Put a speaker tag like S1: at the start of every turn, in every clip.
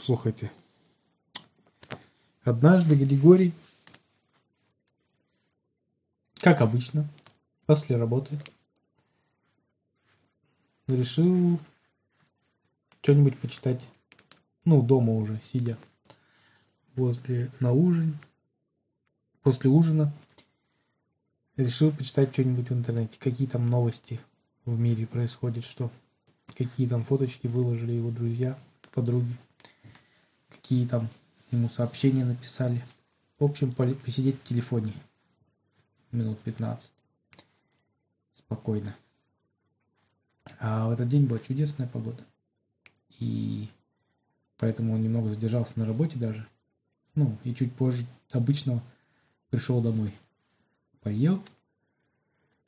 S1: Слухайте. Однажды Григорий, как обычно, после работы, решил что-нибудь почитать. Ну, дома уже, сидя возле на ужин. После ужина решил почитать что-нибудь в интернете. Какие там новости в мире происходят, что какие там фоточки выложили его друзья, подруги, какие там ему сообщения написали. В общем, посидеть в телефоне минут 15. Спокойно. А в этот день была чудесная погода. И поэтому он немного задержался на работе даже. Ну, и чуть позже обычного пришел домой. Поел.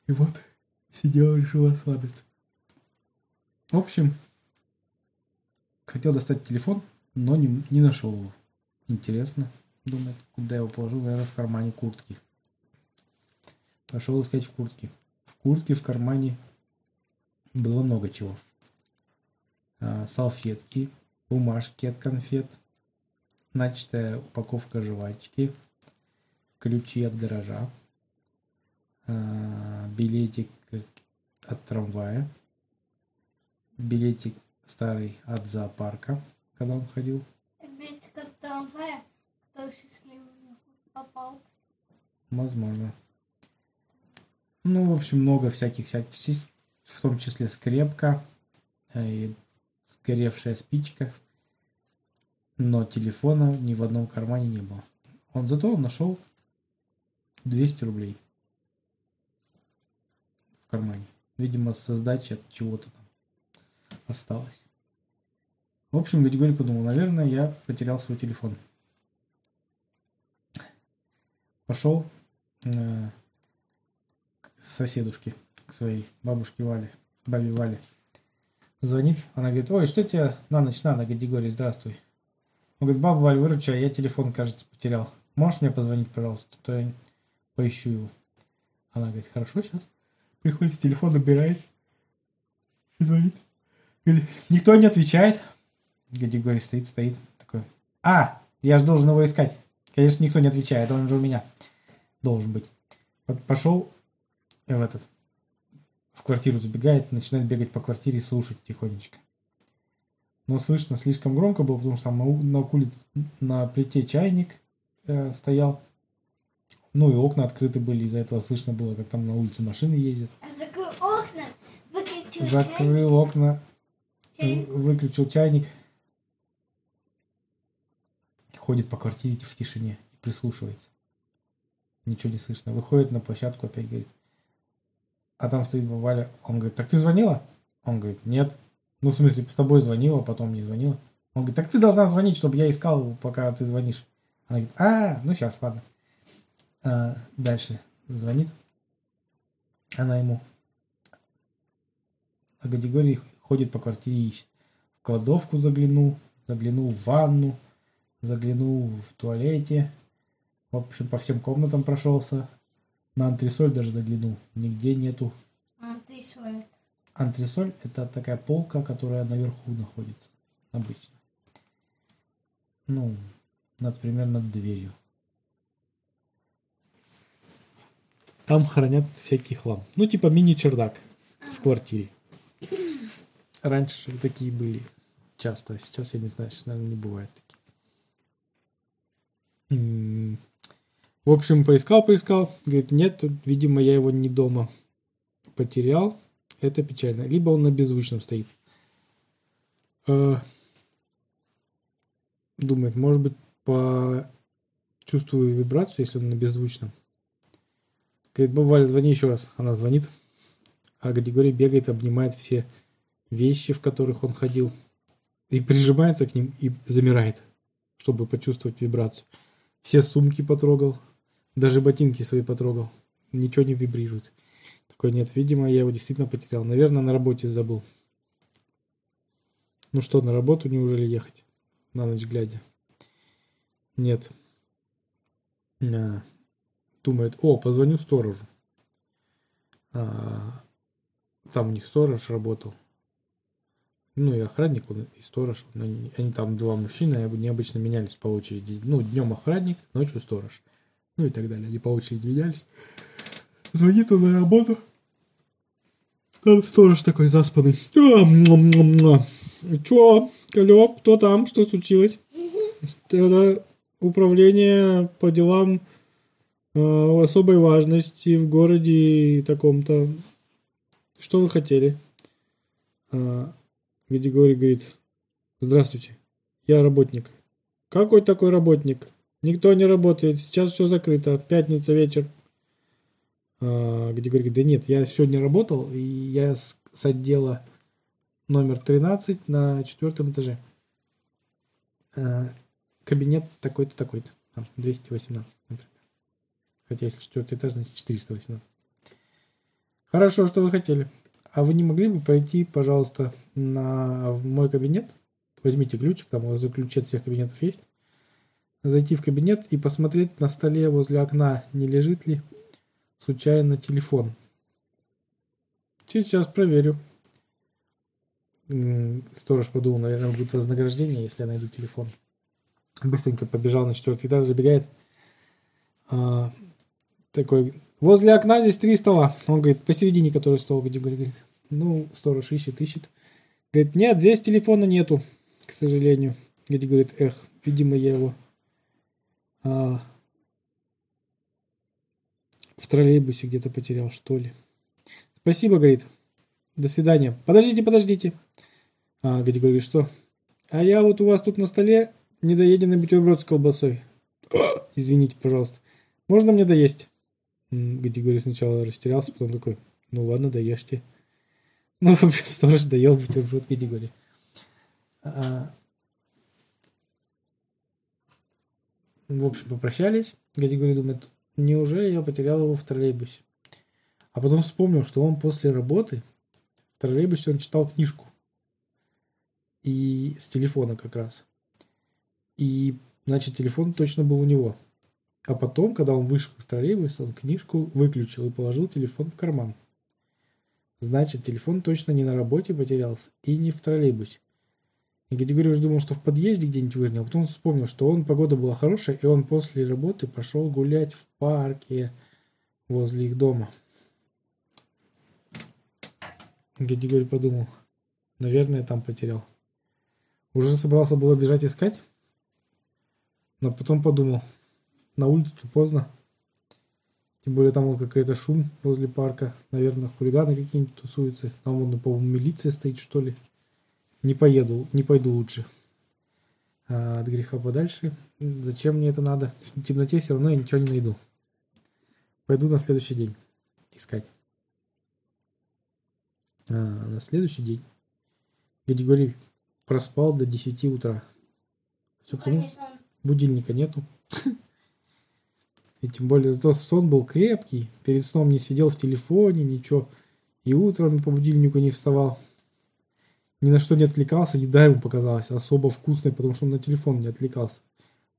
S1: И вот сидел, решил расслабиться. В общем, хотел достать телефон, но не, не нашел его. Интересно, думает, куда я его положил, наверное, в кармане куртки. Пошел искать в куртке. В куртке в кармане было много чего. А, салфетки, бумажки от конфет, начатая упаковка жвачки, ключи от гаража, а, билетик от трамвая, билетик старый от зоопарка, когда он ходил.
S2: От трамвая, который счастливый попал.
S1: Возможно. Ну, в общем, много всяких всяких, в том числе скрепка э, и сгоревшая спичка. Но телефона ни в одном кармане не было. Он зато он нашел 200 рублей в кармане. Видимо, со сдачи от чего-то там осталось. В общем, Григорий подумал, наверное, я потерял свой телефон. Пошел э, к соседушке, к своей бабушке Вале, бабе Вале. Звонит, она говорит, ой, что тебе на ночь надо, Григорий, здравствуй. Он говорит, баба Валь, выручай, я телефон, кажется, потерял. Можешь мне позвонить, пожалуйста, то я поищу его. Она говорит, хорошо, сейчас. Приходит с телефона, набирает. И звонит. Говорит, никто не отвечает. Григорий стоит, стоит. Такой, а, я же должен его искать. Конечно, никто не отвечает, он же у меня должен быть. Пошел в этот, в квартиру забегает, начинает бегать по квартире и слушать тихонечко. Но слышно слишком громко было, потому что там на, на улице, на плите чайник э, стоял. Ну и окна открыты были, из-за этого слышно было, как там на улице машины ездят.
S2: А закрыл окна, выключил
S1: Закрыл
S2: чайник.
S1: окна,
S2: Чайник.
S1: выключил чайник. Ходит по квартире в тишине и прислушивается. Ничего не слышно. Выходит на площадку, опять говорит. А там стоит Валя. Он говорит, так ты звонила? Он говорит, нет. Ну, в смысле, с тобой звонила, потом не звонила. Он говорит, так ты должна звонить, чтобы я искал, пока ты звонишь. Она говорит, а, ну сейчас, ладно. А, дальше звонит. Она ему. А Гадигорий ходит по квартире ищет. В кладовку заглянул, заглянул в ванну, заглянул в туалете. В общем, по всем комнатам прошелся. На антресоль даже заглянул. Нигде нету.
S2: А, это?
S1: Антресоль – это такая полка, которая наверху находится. Обычно. Ну, например, над дверью. Там хранят всякий хлам. Ну, типа мини-чердак в квартире. Раньше такие были часто, а сейчас я не знаю, сейчас, наверное, не бывает таких. В общем, поискал, поискал. Говорит, нет, видимо, я его не дома потерял. Это печально. Либо он на беззвучном стоит. Э, Думает, может быть, по чувствую вибрацию, если он на беззвучном. Говорит, баба звони еще раз. Она звонит. А Григорий бегает, обнимает все вещи, в которых он ходил. И прижимается к ним и замирает, чтобы почувствовать вибрацию. Все сумки потрогал. Даже ботинки свои потрогал. Ничего не вибрирует. Такой, нет, видимо, я его действительно потерял. Наверное, на работе забыл. Ну что, на работу неужели ехать? На ночь глядя. Нет. А, Думает, о, позвоню сторожу. А, Там у них сторож работал. Ну, и охранник, он и сторож. он- Они, они там два мужчины, они обычно менялись по очереди. Ну, днем охранник, ночью сторож. Ну и так далее. Они по очереди менялись. Звонит он на работу. Там сторож такой заспанный. А. Чё, алло, кто там? Что случилось? Это управление по делам э, особой важности в городе таком-то. Что вы хотели? Григорий говорит, здравствуйте, я работник. Какой такой работник? Никто не работает, сейчас все закрыто, пятница вечер. А, Григорий говорит, да нет, я сегодня работал, и я с, с отдела номер 13 на четвертом этаже. А, Кабинет такой-то, такой-то. Там 218, например. Хотя если четвертый этаж, значит 418. Хорошо, что вы хотели. А вы не могли бы пойти, пожалуйста, на в мой кабинет? Возьмите ключик, там у вас ключи от всех кабинетов есть. Зайти в кабинет и посмотреть на столе возле окна, не лежит ли случайно телефон. Сейчас проверю. Сторож подумал, наверное, будет вознаграждение, если я найду телефон. Быстренько побежал на четвертый этаж, забегает. А, такой, возле окна здесь три стола. Он говорит, посередине который стол, где говорит. Ну, сторож ищет, ищет. Говорит, нет, здесь телефона нету, к сожалению. Где говорит, эх, видимо, я его а, в троллейбусе где-то потерял, что ли. Спасибо, говорит. До свидания. Подождите, подождите. А, Гади говорит, что? А я вот у вас тут на столе недоеденный бутерброд с колбасой. Извините, пожалуйста. Можно мне доесть? Говорит, сначала растерялся, потом такой, ну ладно, доешьте. Ну, в общем, сторож доел бутерброд Гади говорит. А, В общем, попрощались. Гадигорий думает, неужели я потерял его в троллейбусе? А потом вспомнил, что он после работы в троллейбусе он читал книжку. И с телефона как раз. И, значит, телефон точно был у него. А потом, когда он вышел из троллейбуса, он книжку выключил и положил телефон в карман. Значит, телефон точно не на работе потерялся и не в троллейбусе. Уже думал, что в подъезде где-нибудь выронил, а потом вспомнил, что он, погода была хорошая, и он после работы пошел гулять в парке возле их дома. Григорий подумал, наверное, там потерял. Уже собрался было бежать искать, но потом подумал, на улицу поздно. Тем более там вот какой-то шум возле парка. Наверное, хулиганы какие-нибудь тусуются. Там, вон, по-моему, милиция стоит, что ли. Не поеду, не пойду лучше. А от греха подальше. Зачем мне это надо? В темноте все равно я ничего не найду. Пойду на следующий день искать. А, на следующий день Григорий проспал до 10 утра. Все потому, что будильника нету. И тем более сон был крепкий. Перед сном не сидел в телефоне, ничего. И утром по будильнику не вставал. Ни на что не отвлекался. Еда ему показалась особо вкусной, потому что он на телефон не отвлекался.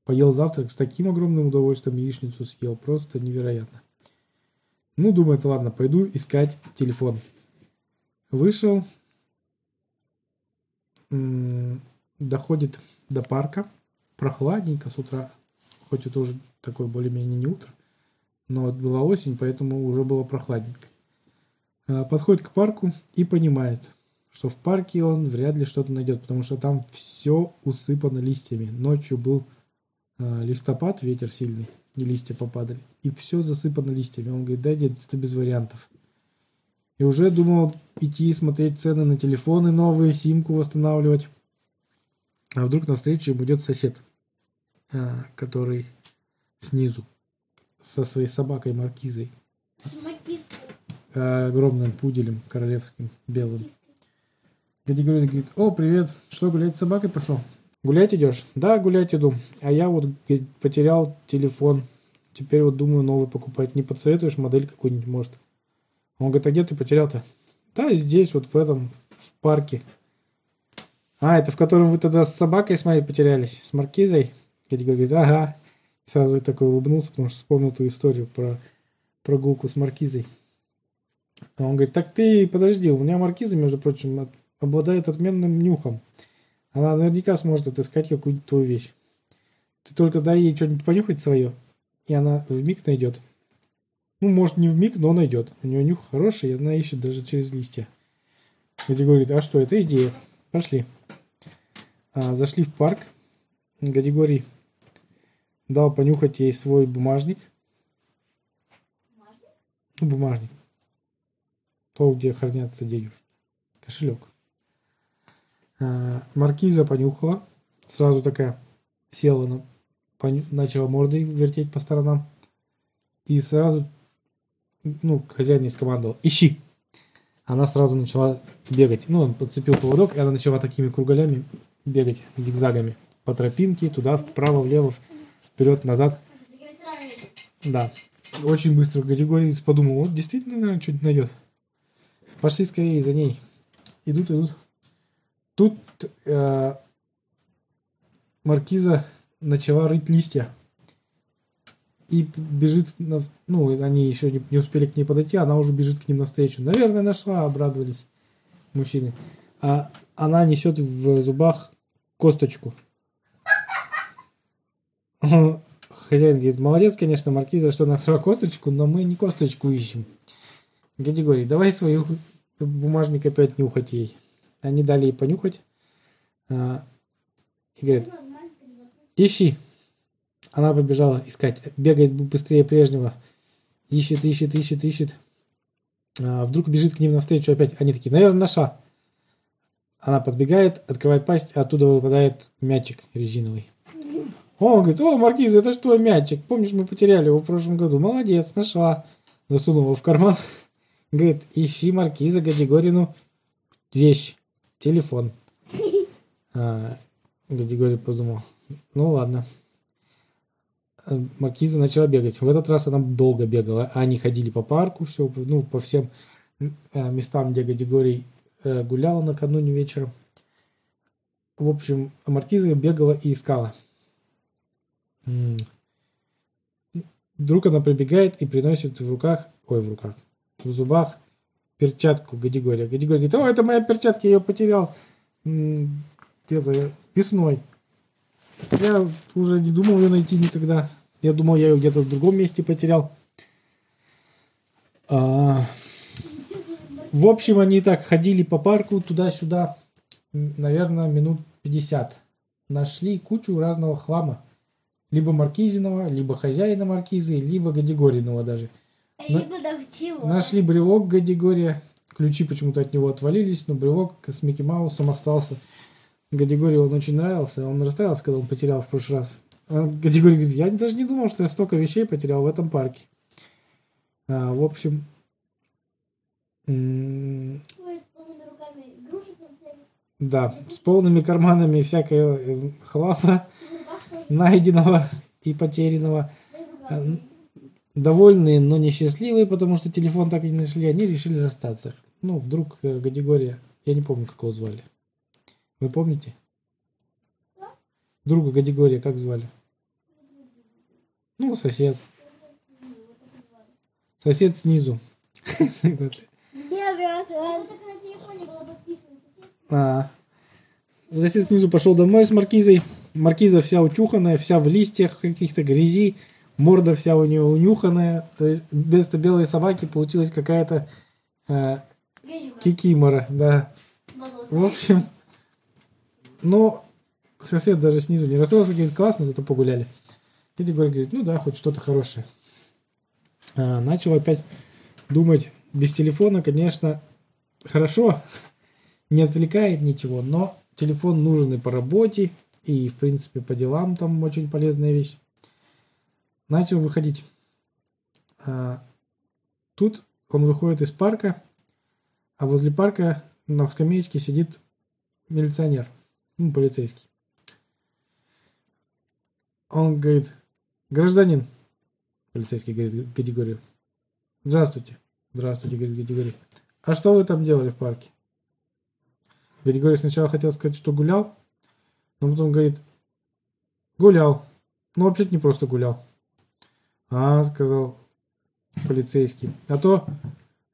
S1: Поел завтрак с таким огромным удовольствием, яичницу съел. Просто невероятно. Ну, думает, ладно, пойду искать телефон. Вышел. Доходит до парка. Прохладненько с утра. Хоть это уже такое более-менее не утро. Но вот была осень, поэтому уже было прохладненько. А, Подходит к парку и понимает, что в парке он вряд ли что-то найдет, потому что там все усыпано листьями. Ночью был а, листопад, ветер сильный, и листья попадали. И все засыпано листьями. Он говорит, да нет, это без вариантов. И уже думал идти смотреть цены на телефоны новые, симку восстанавливать. А вдруг навстречу ему идет сосед, а, который снизу со своей собакой Маркизой, а, огромным пуделем королевским белым. Гади говорит, говорит, о, привет, что, гулять с собакой пошел? Гулять идешь? Да, гулять иду. А я вот говорит, потерял телефон. Теперь вот думаю новый покупать. Не подсоветуешь модель какую-нибудь, может? Он говорит, а где ты потерял-то? Да, здесь, вот в этом, в парке. А, это в котором вы тогда с собакой с моей потерялись? С Маркизой? Гади говорит, ага. Сразу я такой улыбнулся, потому что вспомнил ту историю про прогулку с Маркизой. А он говорит, так ты подожди, у меня Маркиза, между прочим, от- обладает отменным нюхом. Она наверняка сможет отыскать какую-нибудь твою вещь. Ты только дай ей что-нибудь понюхать свое, и она в миг найдет. Ну, может, не в миг, но найдет. У нее нюх хороший, и она ищет даже через листья. Гади говорит, а что, это идея. Пошли. А, зашли в парк. Гадигорий дал понюхать ей свой бумажник. Ну, бумажник. То, где хранятся денежки. Кошелек. А, Маркиза понюхала. Сразу такая села, на, поню- начала мордой вертеть по сторонам. И сразу, ну, хозяин ей скомандовал, ищи. Она сразу начала бегать. Ну, он подцепил поводок, и она начала такими кругалями бегать, зигзагами. По тропинке, туда, вправо, влево, вперед, назад. Да. Очень быстро Григорий подумал, вот действительно, наверное, что-нибудь найдет. Пошли скорее за ней. Идут, идут. Тут э, маркиза начала рыть листья. И бежит, на- ну, они еще не, не успели к ней подойти, она уже бежит к ним навстречу. Наверное, нашла, обрадовались мужчины. А она несет в зубах косточку. Хозяин говорит, молодец, конечно, маркиза, что нашла косточку, но мы не косточку ищем. Говорит, давай свою бумажник опять нюхать ей. Они дали ей понюхать. а, И говорит, ищи. Она побежала искать. Бегает быстрее прежнего. Ищет, ищет, ищет, ищет. А, Вдруг бежит к ним навстречу опять. Они такие, наверное, наша. Она подбегает, открывает пасть, а оттуда выпадает мячик резиновый. Он говорит, о, Маркиз, это что мячик? Помнишь, мы потеряли его в прошлом году? Молодец, нашла. Засунул его в карман. Говорит, ищи Маркиза Гадигорину вещь, телефон. А, Гадигорий подумал, ну ладно. А, Маркиза начала бегать. В этот раз она долго бегала. Они ходили по парку, все, ну, по всем э, местам, где Гадигорий э, гулял накануне вечером. В общем, Маркиза бегала и искала. Вдруг она прибегает и приносит в руках, ой, в руках, в зубах перчатку Гадигория. Гадигорий говорит, о, это моя перчатка, я ее потерял где-то весной. Я уже не думал ее найти никогда. Я думал, я ее где-то в другом месте потерял. А, в общем, они так ходили по парку туда-сюда, наверное, минут 50. Нашли кучу разного хлама. Либо Маркизиного, либо хозяина Маркизы, либо Гадигориного даже. На-
S2: Либо давтило.
S1: Нашли брелок Гадигория. Ключи почему-то от него отвалились, но брелок с Микки Маусом остался. Гадигорию он очень нравился. Он расстраивался, когда он потерял в прошлый раз. А Гадигорий говорит, я даже не думал, что я столько вещей потерял в этом парке. А, в общем, м,
S2: на
S1: да, с полными карманами всякого э, хлама,
S2: И в руках тоже.
S1: Найденного и потерянного. А, довольные, но несчастливые, потому что телефон так и не нашли, они решили расстаться. Ну, вдруг э, Гадигория, я не помню, как его звали. Вы помните? Друга Гадигория как звали? Ну, сосед. Сосед снизу.
S2: А,
S1: Сосед снизу пошел домой с маркизой. Маркиза вся учуханная, вся в листьях каких-то грязи. Морда вся у нее унюханная. То есть вместо белой собаки получилась какая-то э, кикимора. Да. В общем, но сосед даже снизу не расстроился, говорит, классно, зато погуляли. Дядя Горь говорит, ну да, хоть что-то хорошее. А, начал опять думать, без телефона, конечно, хорошо, не отвлекает ничего, но телефон нужен и по работе, и, в принципе, по делам там очень полезная вещь. Начал выходить. А, тут он выходит из парка, а возле парка на скамеечке сидит милиционер, ну, полицейский. Он говорит, гражданин, полицейский говорит Гадигорию, здравствуйте. Здравствуйте, говорит Гадигорий. А что вы там делали в парке? Гадигорий сначала хотел сказать, что гулял, но потом говорит, гулял. Ну, вообще-то не просто гулял. А, сказал полицейский. А то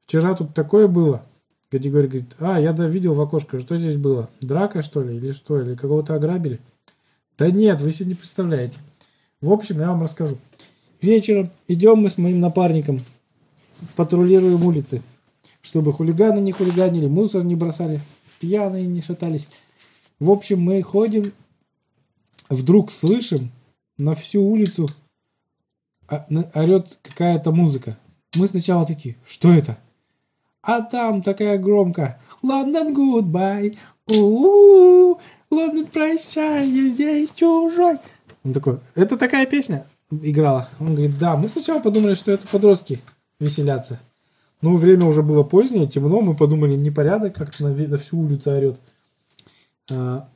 S1: вчера тут такое было. Гадигорий говорит, а, я да видел в окошко, что здесь было? Драка, что ли, или что? Или кого-то ограбили? Да нет, вы себе не представляете. В общем, я вам расскажу. Вечером идем мы с моим напарником, патрулируем улицы, чтобы хулиганы не хулиганили, мусор не бросали, пьяные не шатались. В общем, мы ходим, вдруг слышим на всю улицу а, орет какая-то музыка. Мы сначала такие, что это? А там такая громко Лондон goodbye, у Лондон прощай, я здесь чужой. Он такой, это такая песня играла? Он говорит, да, мы сначала подумали, что это подростки веселятся. Но время уже было позднее, темно, мы подумали, непорядок, как-то на, на всю улицу орет. А,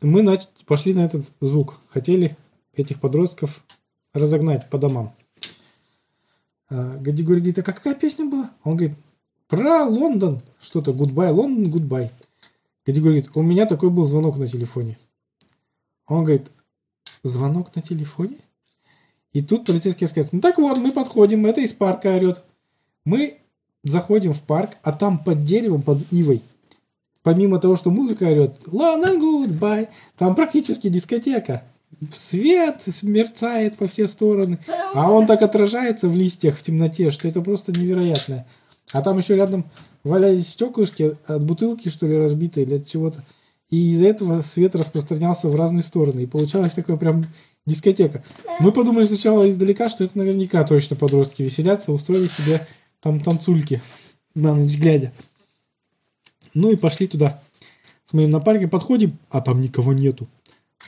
S1: мы пошли на этот звук. Хотели этих подростков разогнать по домам. А, Гадигорий говорит, а какая песня была? Он говорит, про Лондон. Что-то, goodbye, Лондон, goodbye. Гадигорий говорит, у меня такой был звонок на телефоне. Он говорит, звонок на телефоне? И тут полицейский рассказывает, ну так вот, мы подходим, это из парка орет. Мы заходим в парк, а там под деревом, под ивой, помимо того, что музыка орет, Лондон goodbye, там практически дискотека. Свет мерцает по все стороны. А он так отражается в листьях в темноте, что это просто невероятно. А там еще рядом валялись стеклышки от бутылки, что ли, разбитые или от чего-то. И из-за этого свет распространялся в разные стороны. И получалась такая прям дискотека. Мы подумали сначала издалека, что это наверняка точно подростки веселятся, устроили себе там танцульки на ночь глядя. Ну и пошли туда. С моим напарником подходим, а там никого нету.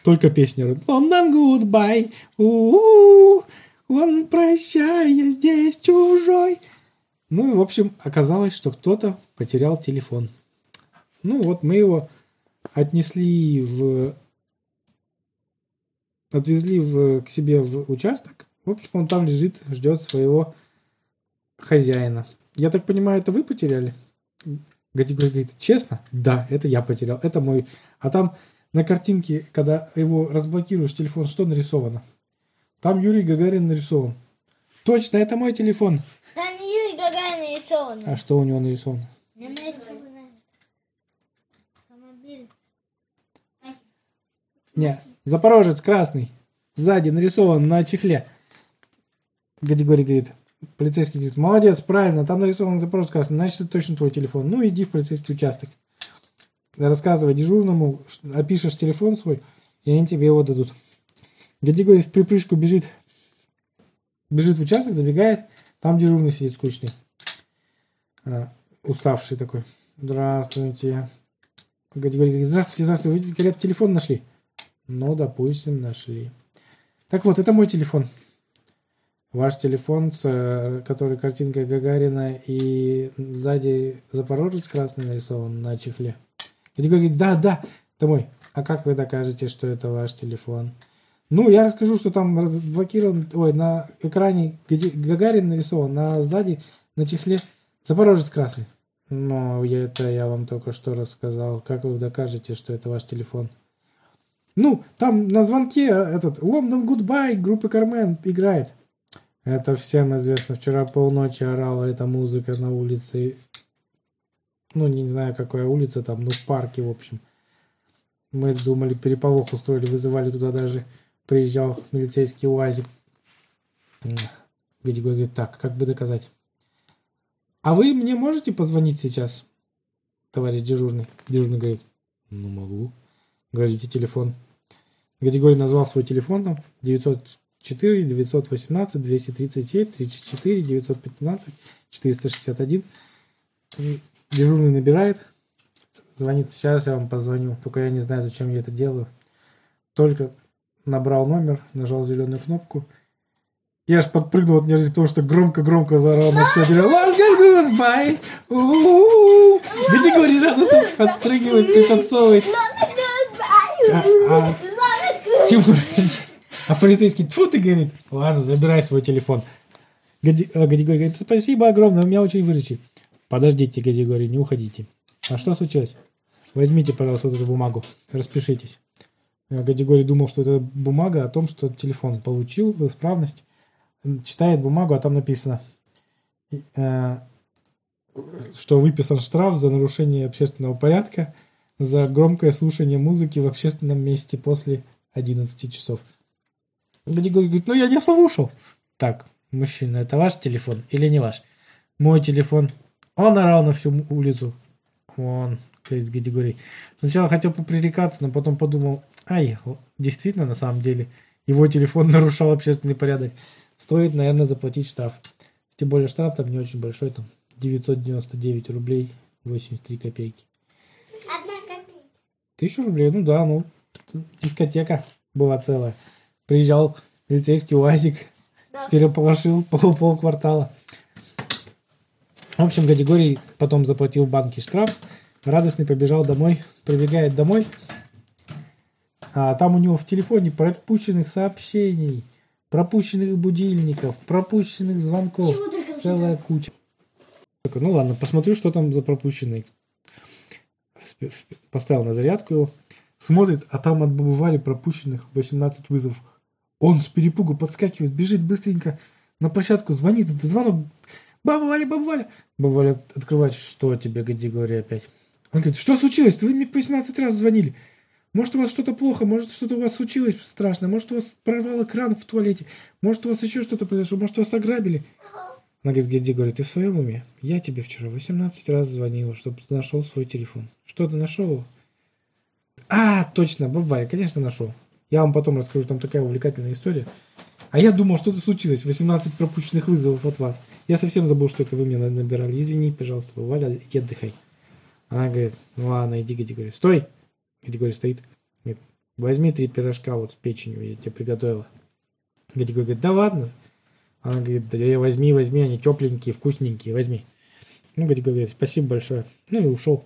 S1: Только песня. London goodbye. У-у-у. Лондон прощай, я здесь чужой. Ну и, в общем, оказалось, что кто-то потерял телефон. Ну вот мы его отнесли в... Отвезли в, к себе в участок. В общем, он там лежит, ждет своего хозяина. Я так понимаю, это вы потеряли? Гадигорий говорит, честно? Да, это я потерял, это мой. А там на картинке, когда его разблокируешь телефон, что нарисовано? Там Юрий Гагарин нарисован. Точно, это мой телефон.
S2: Не Юрий Гагарин нарисован.
S1: А что у него нарисовано?
S2: Не нарисован. Автомобиль.
S1: Не, Запорожец красный. Сзади нарисован на чехле. Гадигорий говорит, полицейский говорит, молодец, правильно, там нарисован Запорожец красный, значит, это точно твой телефон. Ну, иди в полицейский участок. Рассказывай дежурному, опишешь телефон свой, и они тебе его дадут. Гадигорий в припрыжку бежит, бежит в участок, добегает, там дежурный сидит скучный. А, уставший такой. Здравствуйте. Гадигорий говорит, здравствуйте, здравствуйте, вы, говорят, телефон нашли? Ну, допустим, нашли. Так вот, это мой телефон. Ваш телефон, с, э, который картинка Гагарина и сзади Запорожец красный нарисован на чехле. И говорит, да, да, это мой. А как вы докажете, что это ваш телефон? Ну, я расскажу, что там разблокирован, ой, на экране Гагарин нарисован, на сзади на чехле Запорожец красный. Но я, это я вам только что рассказал. Как вы докажете, что это ваш телефон? Ну, там на звонке этот Лондон Goodbye группы Кар-Мэн играет. Это всем известно. Вчера полночи орала эта музыка на улице. Ну, не знаю, какая улица там, но в парке, в общем. Мы думали, переполох устроили, вызывали туда даже. Приезжал милицейский УАЗик. Гадигорий говорит, так, как бы доказать? А вы мне можете позвонить сейчас, товарищ дежурный? Дежурный говорит, ну могу. Говорите телефон. Гадигорий назвал свой телефон там 904 918 237 34 915 461. И Дежурный набирает, звонит, сейчас я вам позвоню, только я не знаю, зачем я это делаю. Только набрал номер, нажал зеленую кнопку. Я аж подпрыгнул от неожиданности, потому что громко-громко заорал на все дерево. Goodbye! У-у-у! Гадигорий радостно подпрыгивает, пританцовывает. А, а Тимур, а полицейский, тьфу ты, говорит, ладно, забирай свой телефон. Гади, Гадигорий говорит, спасибо огромное, вы меня очень выручили. Подождите, Гадигорий, не уходите. А что случилось? Возьмите, пожалуйста, вот эту бумагу, распишитесь. А Гадигорий думал, что это бумага о том, что телефон получил в исправность. Читает бумагу, а там написано. э, что выписан штраф за нарушение общественного порядка за громкое слушание музыки в общественном месте после 11 часов. Григорий говорит, ну я не слушал. Так, мужчина, это ваш телефон или не ваш? Мой телефон. Он орал на всю улицу. Он, говорит Григорий. Сначала хотел попререкаться, но потом подумал, ай, действительно, на самом деле, его телефон нарушал общественный порядок. Стоит, наверное, заплатить штраф. Тем более штраф там не очень большой, там 999 рублей 83 копейки.
S2: Одна копейка.
S1: Тысячу рублей, ну да, ну, дискотека была целая. Приезжал полицейский УАЗик,
S2: Да.
S1: переполошил пол, полквартала. В общем, Гадигорий потом заплатил в банке штраф, радостный побежал домой, прибегает домой, а там у него в телефоне пропущенных сообщений, пропущенных будильников, пропущенных звонков, целая куча. Ну ладно, посмотрю, что там за пропущенный. Поставил на зарядку его, смотрит, а там от бабы Вали пропущенных 18 вызовов. Он с перепугу подскакивает, бежит быстренько на площадку, звонит в звонок. Баба Валя, баба Валя. Баба Валя открывает, что тебе, Гадигорий, опять. Он говорит, что случилось? Вы мне по 18 раз звонили. Может, у вас что-то плохо, может, что-то у вас случилось страшно, может, у вас прорвало кран в туалете, может, у вас еще что-то произошло, может, вас ограбили. Она говорит, Геди, говорит, ты в своем уме? Я тебе вчера 18 раз звонила, чтобы ты нашел свой телефон. Что ты нашел? А, точно, бабай, конечно, нашел. Я вам потом расскажу, там такая увлекательная история. А я думал, что-то случилось. 18 пропущенных вызовов от вас. Я совсем забыл, что это вы мне набирали. Извини, пожалуйста, Валя, иди отдыхай. Она говорит, ну ладно, иди, Гади, говорит, стой. Гади, говорит, стоит. Говорит, возьми три пирожка вот с печенью, я тебе приготовила. Гади говорит, да ладно. Она говорит, да я возьми, возьми, они тепленькие, вкусненькие, возьми. Ну, Гади говорит, спасибо большое. Ну и ушел.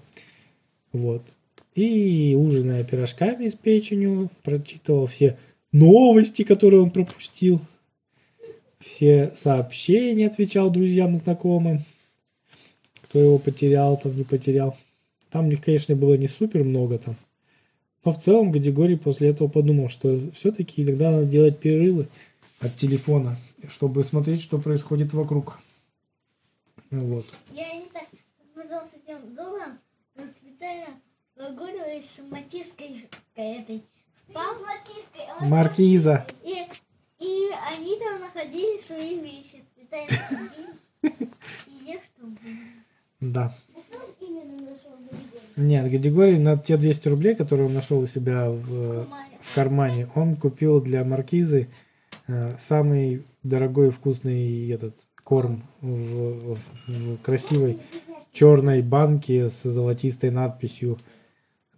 S1: Вот. И ужиная пирожками с печенью, прочитывал все новости, которые он пропустил. Все сообщения отвечал друзьям знакомым. Кто его потерял, там не потерял. Там их, конечно, было не супер много там. Но в целом Гадигорий после этого подумал, что все-таки иногда надо делать перерывы от телефона, чтобы смотреть, что происходит вокруг. Вот.
S2: Я не так с этим другом мы специально прогуливались с Матиской этой. Пап,
S1: Маркиза.
S2: И, и они там находили свои вещи. И?
S1: Да.
S2: Григорий?
S1: Нет, Гадигорий на те 200 рублей, которые он нашел у себя в,
S2: Комаре.
S1: в кармане, он купил для маркизы э, самый дорогой и вкусный этот корм в, в- в красивой черной банке с золотистой надписью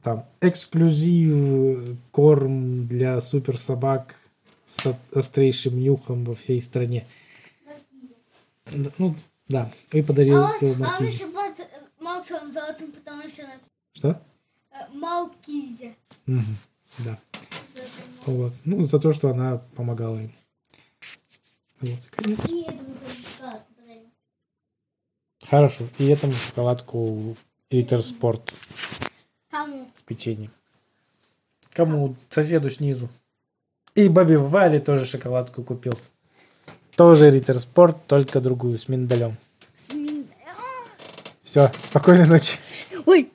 S1: там эксклюзив корм для супер собак с острейшим нюхом во всей стране. Ну, да, и подарил
S2: А
S1: его
S2: он, а он
S1: маркизе.
S2: еще под малком золотым, потому что
S1: Что?
S2: э, Малкизе.
S1: Мгм, да. Вот. Ну, за то, что она помогала им. Вот, конец. Хорошо. И этому шоколадку Риттер Спорт
S2: Кому?
S1: с печеньем. Кому? Соседу снизу. И Баби Вали тоже шоколадку купил. Тоже Риттер Спорт, только другую, с миндалем.
S2: С миндалем.
S1: Все, спокойной ночи.
S2: Ой,